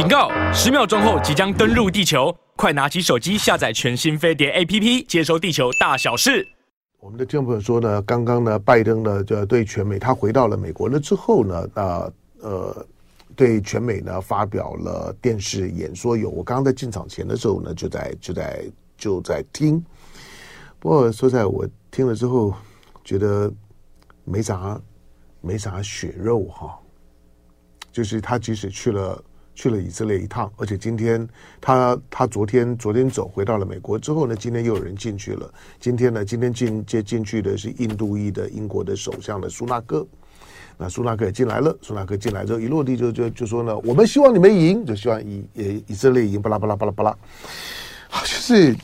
警告！十秒钟后即将登陆地球，快拿起手机下载全新飞碟 APP，接收地球大小事。我们的听众朋友说呢，刚刚呢，拜登呢就对全美，他回到了美国了之后呢，呃呃，对全美呢发表了电视演说。有我刚刚在进场前的时候呢，就在就在就在听。不过说在，我听了之后觉得没啥没啥血肉哈。就是他即使去了去了以色列一趟，而且今天他他昨天昨天走回到了美国之后呢，今天又有人进去了。今天呢，今天进接进去的是印度裔的英国的首相的苏纳克。那苏纳克也进来了，苏纳克进来之后一落地就就就说呢，我们希望你们赢，就希望以以以色列赢，巴拉巴拉巴拉巴拉，好就是。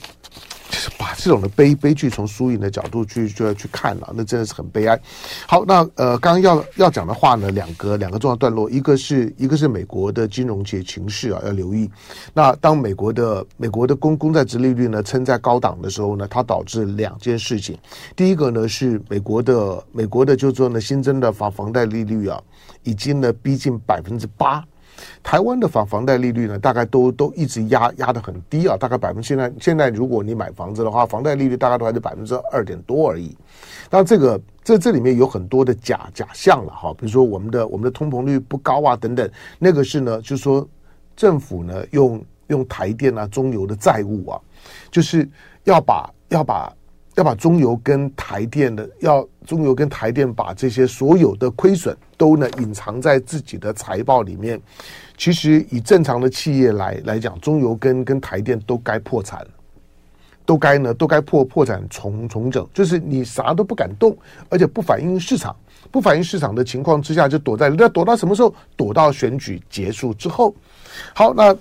这种的悲悲剧从输赢的角度去就要去看了，那真的是很悲哀。好，那呃，刚刚要要讲的话呢，两个两个重要段落，一个是一个是美国的金融界情势啊，要留意。那当美国的美国的公公债殖利率呢撑在高档的时候呢，它导致两件事情。第一个呢是美国的美国的就是说呢新增的房房贷利率啊，已经呢逼近百分之八。台湾的房房贷利率呢，大概都都一直压压得很低啊，大概百分现在现在如果你买房子的话，房贷利率大概都还是百分之二点多而已。那这个这这里面有很多的假假象了哈，比如说我们的我们的通膨率不高啊等等，那个是呢，就是说政府呢用用台电啊中油的债务啊，就是要把要把。要把中油跟台电的，要中油跟台电把这些所有的亏损都呢隐藏在自己的财报里面。其实以正常的企业来来讲，中油跟跟台电都该破产，都该呢都该破破产重重整。就是你啥都不敢动，而且不反映市场，不反映市场的情况之下，就躲在那躲到什么时候？躲到选举结束之后。好，那。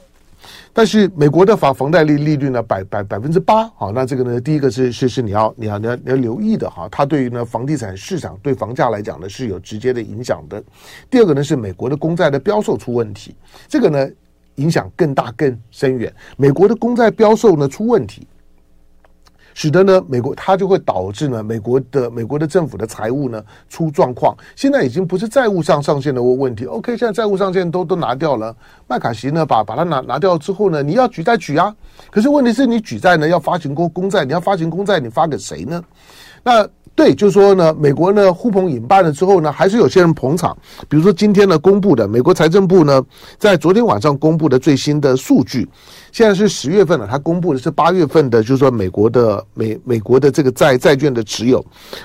但是美国的房房贷利利率呢，百百百分之八，好，那这个呢，第一个是是是你要你要你要你要留意的哈，它对于呢房地产市场对房价来讲呢是有直接的影响的。第二个呢是美国的公债的标售出问题，这个呢影响更大更深远。美国的公债标售呢出问题。使得呢，美国它就会导致呢，美国的美国的政府的财务呢出状况。现在已经不是债务上上限的问题。OK，现在债务上限都都拿掉了。麦卡锡呢，把把它拿拿掉之后呢，你要举债举啊。可是问题是你举债呢，要发行公公债，你要发行公债，你发给谁呢？那。对，就是说呢，美国呢呼朋引伴了之后呢，还是有些人捧场。比如说今天呢公布的美国财政部呢，在昨天晚上公布的最新的数据，现在是十月份了，他公布的是八月份的，就是说美国的美美国的这个债债券的持有，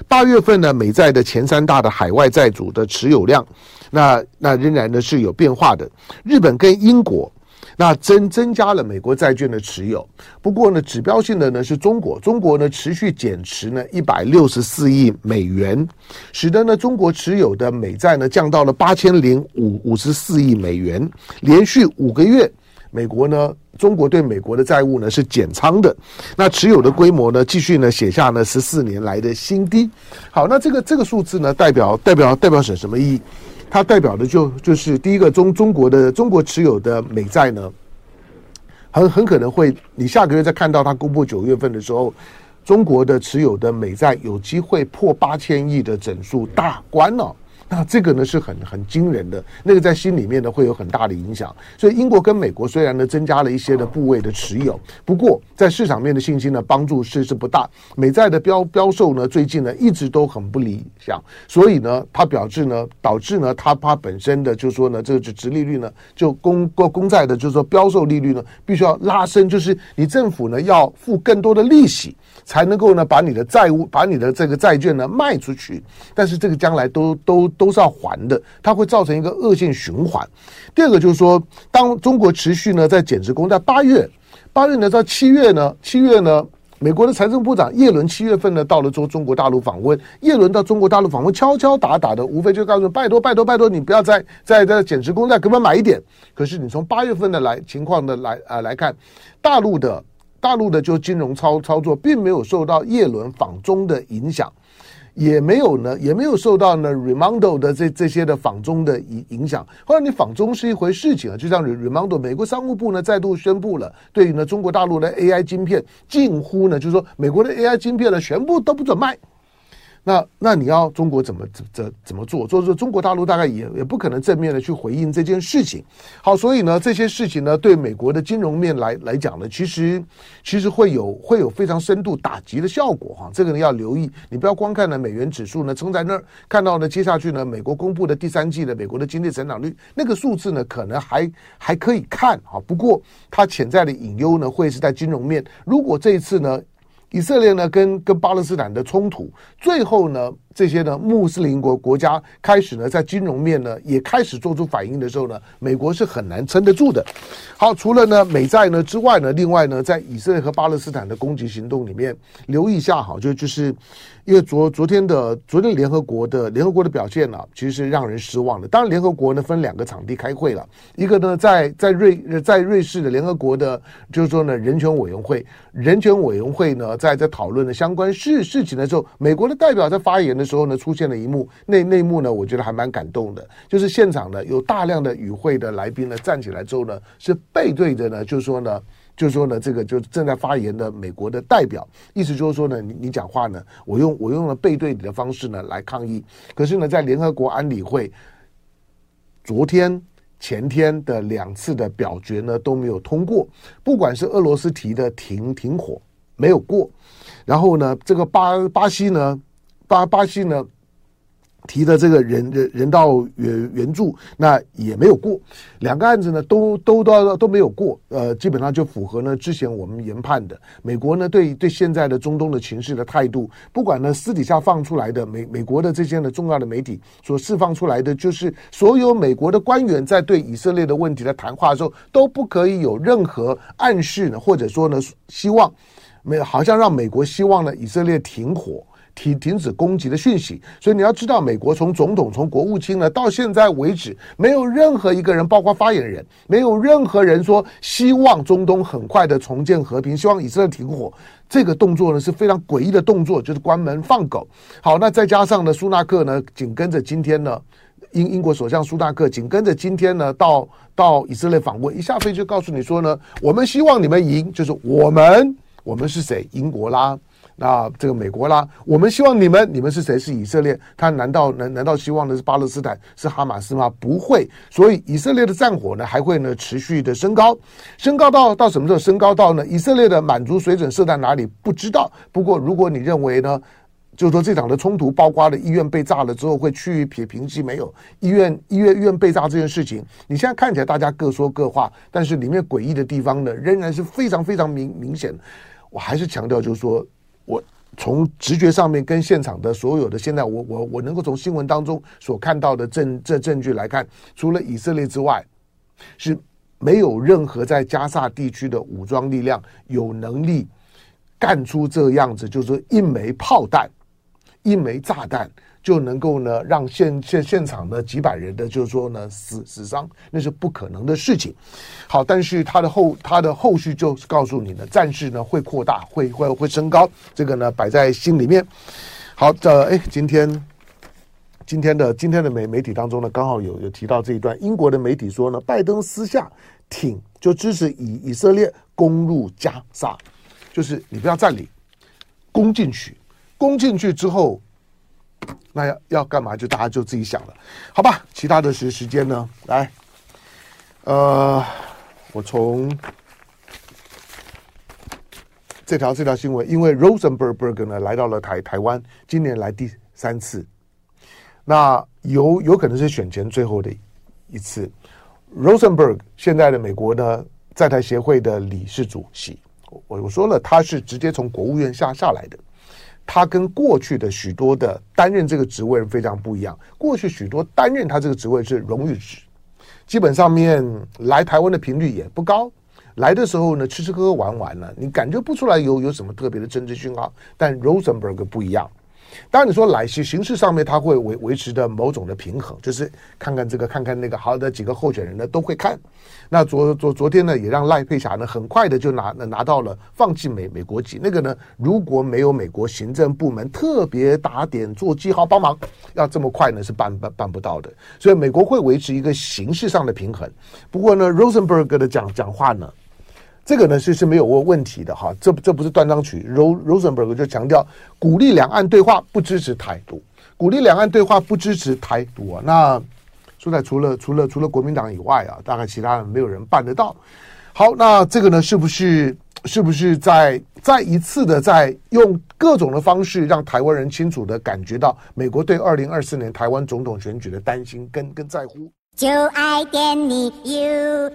八月份呢美债的前三大的海外债主的持有量，那那仍然呢是有变化的，日本跟英国。那增增加了美国债券的持有，不过呢，指标性的呢是中国，中国呢持续减持呢一百六十四亿美元，使得呢中国持有的美债呢降到了八千零五五十四亿美元，连续五个月，美国呢中国对美国的债务呢是减仓的，那持有的规模呢继续呢写下呢十四年来的新低。好，那这个这个数字呢代表代表代表什什么意义？它代表的就就是第一个中中国的中国持有的美债呢，很很可能会，你下个月再看到它公布九月份的时候，中国的持有的美债有机会破八千亿的整数大关了。那这个呢是很很惊人的，那个在心里面呢会有很大的影响。所以英国跟美国虽然呢增加了一些的部位的持有，不过在市场面的信心呢帮助是是不大。美债的标标售呢最近呢一直都很不理想，所以呢它表示呢导致呢它它本身的就是说呢这个殖利率呢就公公公债的就是说标售利率呢必须要拉升，就是你政府呢要付更多的利息才能够呢把你的债务把你的这个债券呢卖出去，但是这个将来都都。都是要还的，它会造成一个恶性循环。第二个就是说，当中国持续呢在减持公债，八月，八月呢到七月呢，七月呢，美国的财政部长叶伦七月份呢到了中中国大陆访问，叶伦到中国大陆访问，敲敲打打的，无非就告诉拜托拜托拜托你不要再再再减持公债，给我们买一点。可是你从八月份的来情况的来啊、呃、来看，大陆的大陆的就金融操操作，并没有受到叶伦访中的影响。也没有呢，也没有受到呢 r e m o n d o 的这这些的仿中的影影响。后来你仿中是一回事情啊，就像 r e m o n d o 美国商务部呢再度宣布了，对于呢中国大陆的 AI 晶片，近乎呢就是说美国的 AI 晶片呢全部都不准卖。那那你要中国怎么怎怎怎么做？就是说中国大陆大概也也不可能正面的去回应这件事情。好，所以呢，这些事情呢，对美国的金融面来来讲呢，其实其实会有会有非常深度打击的效果哈。这个呢要留意，你不要光看呢美元指数呢撑在那儿，看到呢接下去呢美国公布的第三季的美国的经济成长率那个数字呢可能还还可以看啊。不过它潜在的隐忧呢会是在金融面。如果这一次呢，以色列呢，跟跟巴勒斯坦的冲突，最后呢，这些呢穆斯林国国家开始呢，在金融面呢也开始做出反应的时候呢，美国是很难撑得住的。好，除了呢美债呢之外呢，另外呢，在以色列和巴勒斯坦的攻击行动里面，留意一下哈，就就是。因为昨昨天的昨天联合国的联合国的表现呢、其实是让人失望的。当然，联合国呢分两个场地开会了，一个呢在在瑞在瑞士的联合国的，就是说呢人权委员会，人权委员会呢在在讨论的相关事事情的时候，美国的代表在发言的时候呢，出现了一幕内内幕呢，我觉得还蛮感动的，就是现场呢有大量的与会的来宾呢站起来之后呢，是背对着呢，就是说呢。就是说呢，这个就正在发言的美国的代表，意思就是说呢，你你讲话呢，我用我用了背对你的方式呢来抗议。可是呢，在联合国安理会昨天、前天的两次的表决呢都没有通过，不管是俄罗斯提的停停火没有过，然后呢，这个巴巴西呢，巴巴西呢。提的这个人人人道援援助，那也没有过，两个案子呢都都都都没有过，呃，基本上就符合呢之前我们研判的，美国呢对对现在的中东的情势的态度，不管呢私底下放出来的美美国的这些呢重要的媒体所释放出来的，就是所有美国的官员在对以色列的问题的谈话的时候，都不可以有任何暗示呢，或者说呢希望没有，好像让美国希望呢以色列停火。停停止攻击的讯息，所以你要知道，美国从总统、从国务卿呢，到现在为止，没有任何一个人，包括发言人，没有任何人说希望中东很快的重建和平，希望以色列停火。这个动作呢是非常诡异的动作，就是关门放狗。好，那再加上呢，苏纳克呢，紧跟着今天呢，英英国首相苏纳克紧跟着今天呢，到到以色列访问，一下飞就告诉你说呢，我们希望你们赢，就是我们，我们是谁？英国啦。那这个美国啦，我们希望你们，你们是谁？是以色列？他难道难难道希望的是巴勒斯坦是哈马斯吗？不会。所以以色列的战火呢，还会呢持续的升高，升高到到什么时候？升高到呢？以色列的满足水准设在哪里？不知道。不过如果你认为呢，就是说这场的冲突，包括了医院被炸了之后会趋于平平息没有？医院医院医院被炸这件事情，你现在看起来大家各说各话，但是里面诡异的地方呢，仍然是非常非常明明显。我还是强调，就是说。我从直觉上面跟现场的所有的现在我我我能够从新闻当中所看到的证这证据来看，除了以色列之外，是没有任何在加萨地区的武装力量有能力干出这样子，就是说一枚炮弹、一枚炸弹。就能够呢，让现现现场的几百人的，就是说呢，死死伤，那是不可能的事情。好，但是他的后他的后续就告诉你呢，战事呢会扩大，会会会升高，这个呢摆在心里面。好的，哎，今天今天的今天的媒媒体当中呢，刚好有有提到这一段，英国的媒体说呢，拜登私下挺就支持以以色列攻入加沙，就是你不要占领，攻进去，攻进去之后。那要要干嘛？就大家就自己想了，好吧？其他的时时间呢？来，呃，我从这条这条新闻，因为 Rosenberg 呢来到了台台湾，今年来第三次，那有有可能是选前最后的一次。Rosenberg 现在的美国呢在台协会的理事主席，我我说了，他是直接从国务院下下来的。他跟过去的许多的担任这个职位人非常不一样。过去许多担任他这个职位是荣誉职，基本上面来台湾的频率也不高。来的时候呢，吃吃喝喝玩玩了，你感觉不出来有有什么特别的政治讯号。但 Rosenberg 不一样。当然你说来形形式上面他会维维持的某种的平衡，就是看看这个看看那个，好的几个候选人呢都会看。那昨昨昨天呢也让赖佩霞呢很快的就拿拿到了放弃美美国籍。那个呢如果没有美国行政部门特别打点做记号帮忙，要这么快呢是办办办不到的。所以美国会维持一个形式上的平衡。不过呢 Rosenberg 的讲讲话呢。这个呢是是没有问问题的哈，这这不是断章取义。罗罗森伯格就强调鼓励两岸对话，不支持台独，鼓励两岸对话，不支持台独啊。那说在除了除了除了国民党以外啊，大概其他人没有人办得到。好，那这个呢是不是是不是在再一次的在用各种的方式让台湾人清楚的感觉到美国对二零二四年台湾总统选举的担心跟跟在乎？就爱点你，U